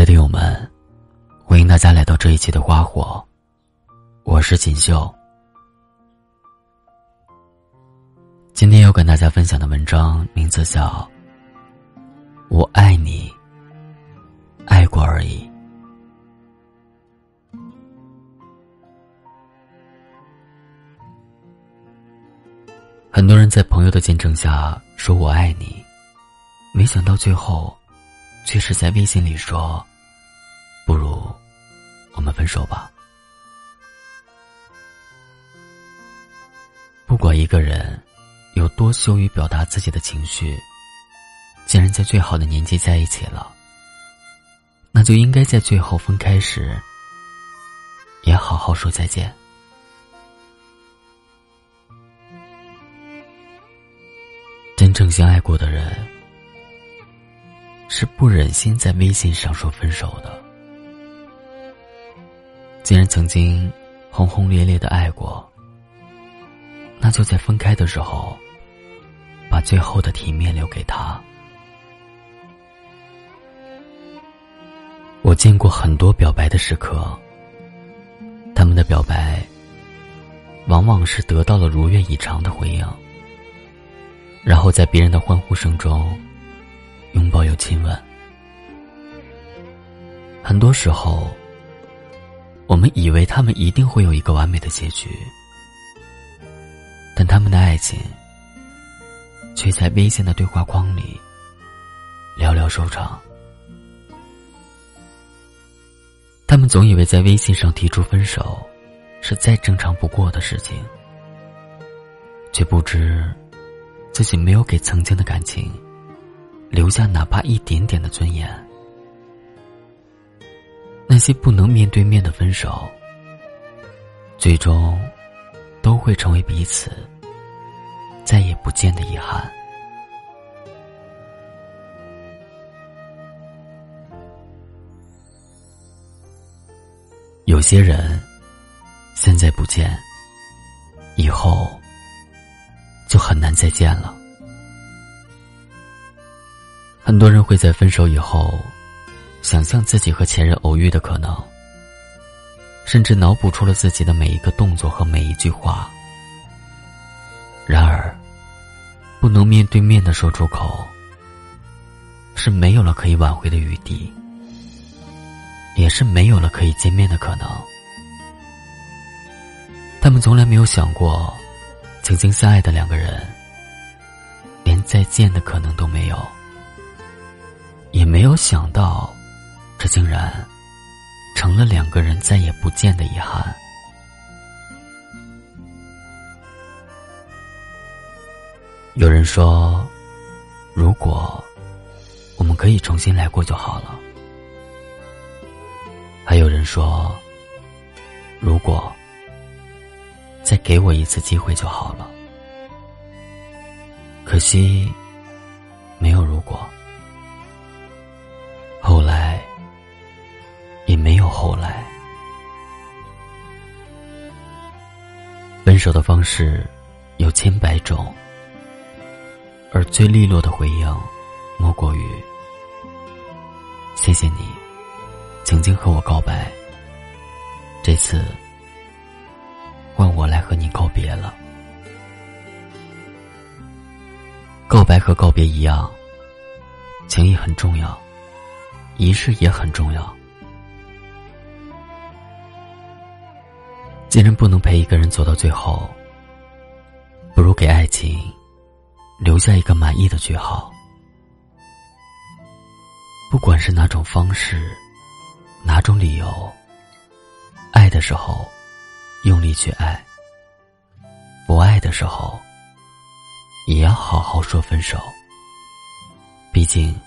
的听友们，欢迎大家来到这一期的花火，我是锦绣。今天要跟大家分享的文章名字叫《我爱你，爱过而已》。很多人在朋友的见证下说我爱你，没想到最后，却是在微信里说：“分手吧。”不管一个人有多羞于表达自己的情绪，既然在最好的年纪在一起了，那就应该在最后分开时，也好好说再见。真正相爱过的人，是不忍心在微信上说分手的。既然曾经轰轰烈烈的爱过，那就在分开的时候，把最后的体面留给他。我见过很多表白的时刻，他们的表白，往往是得到了如愿以偿的回应。然后在别人的欢呼声中，拥抱又亲吻。很多时候，我们以为他们一定会有一个完美的结局，但他们的爱情，却在微信的对话框里寥寥收场。他们总以为在微信上提出分手，是再正常不过的事情，却不知。自己没有给曾经的感情留下哪怕一点点的尊严，那些不能面对面的分手，最终都会成为彼此再也不见的遗憾。有些人现在不见，以后。就很难再见了。很多人会在分手以后，想象自己和前任偶遇的可能，甚至脑补出了自己的每一个动作和每一句话。然而，不能面对面的说出口，是没有了可以挽回的余地，也是没有了可以见面的可能。他们从来没有想过。曾经相爱的两个人，连再见的可能都没有，也没有想到，这竟然成了两个人再也不见的遗憾。有人说，如果我们可以重新来过就好了；还有人说，如果。再给我一次机会就好了。可惜，后来。分手的方式有千百种，而最利落的回应，莫过于：谢谢你，曾经和我告白。这次。换我来和你告别了。告白和告别一样，情谊很重要，仪式也很重要。既然不能陪一个人走到最后，不如给爱情留下一个满意的句号。不管是哪种方式，哪种理由，爱的时候。用力去爱，不爱的时候，也要好好说分手。毕竟，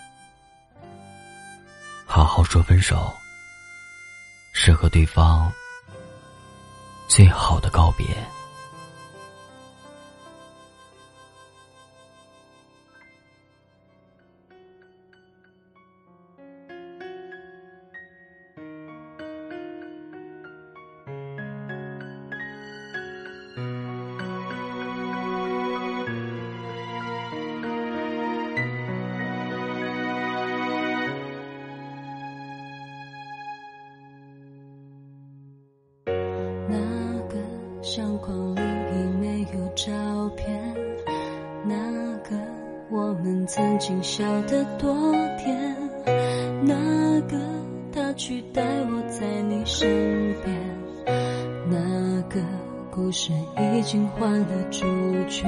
好好说分手，是和对方最好的告别。相框里已没有照片，那个我们曾经笑得多甜，那个他取代我在你身边，那个故事已经换了主角，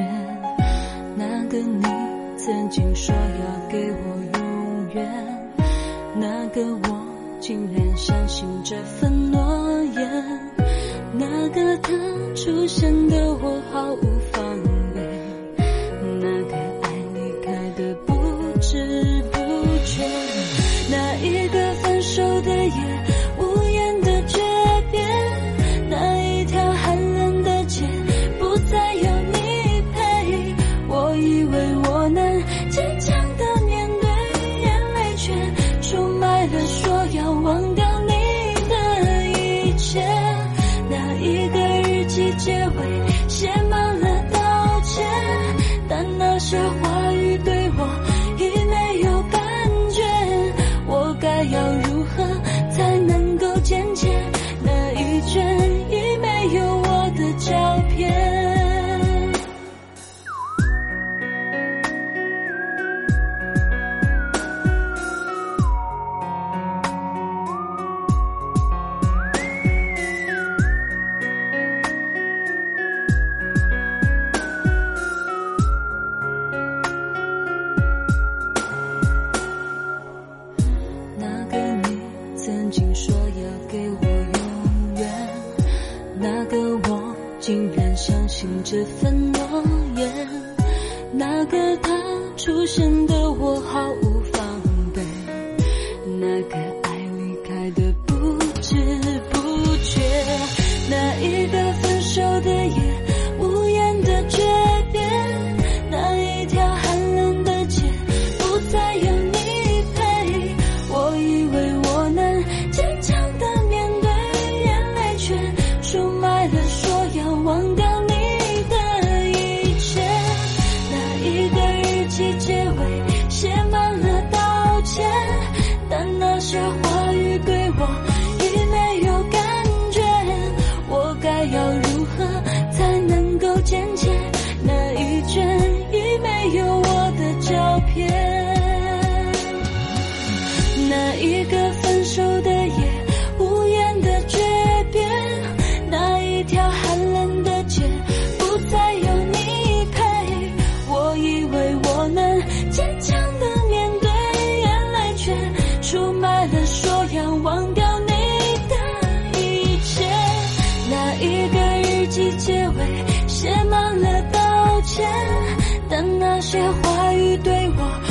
那个你曾经说要给我永远，那个我竟然相信这份诺言。那个他出现的我毫无但那这份诺言，那个他出现的我毫无些话语对我但那些话语对我。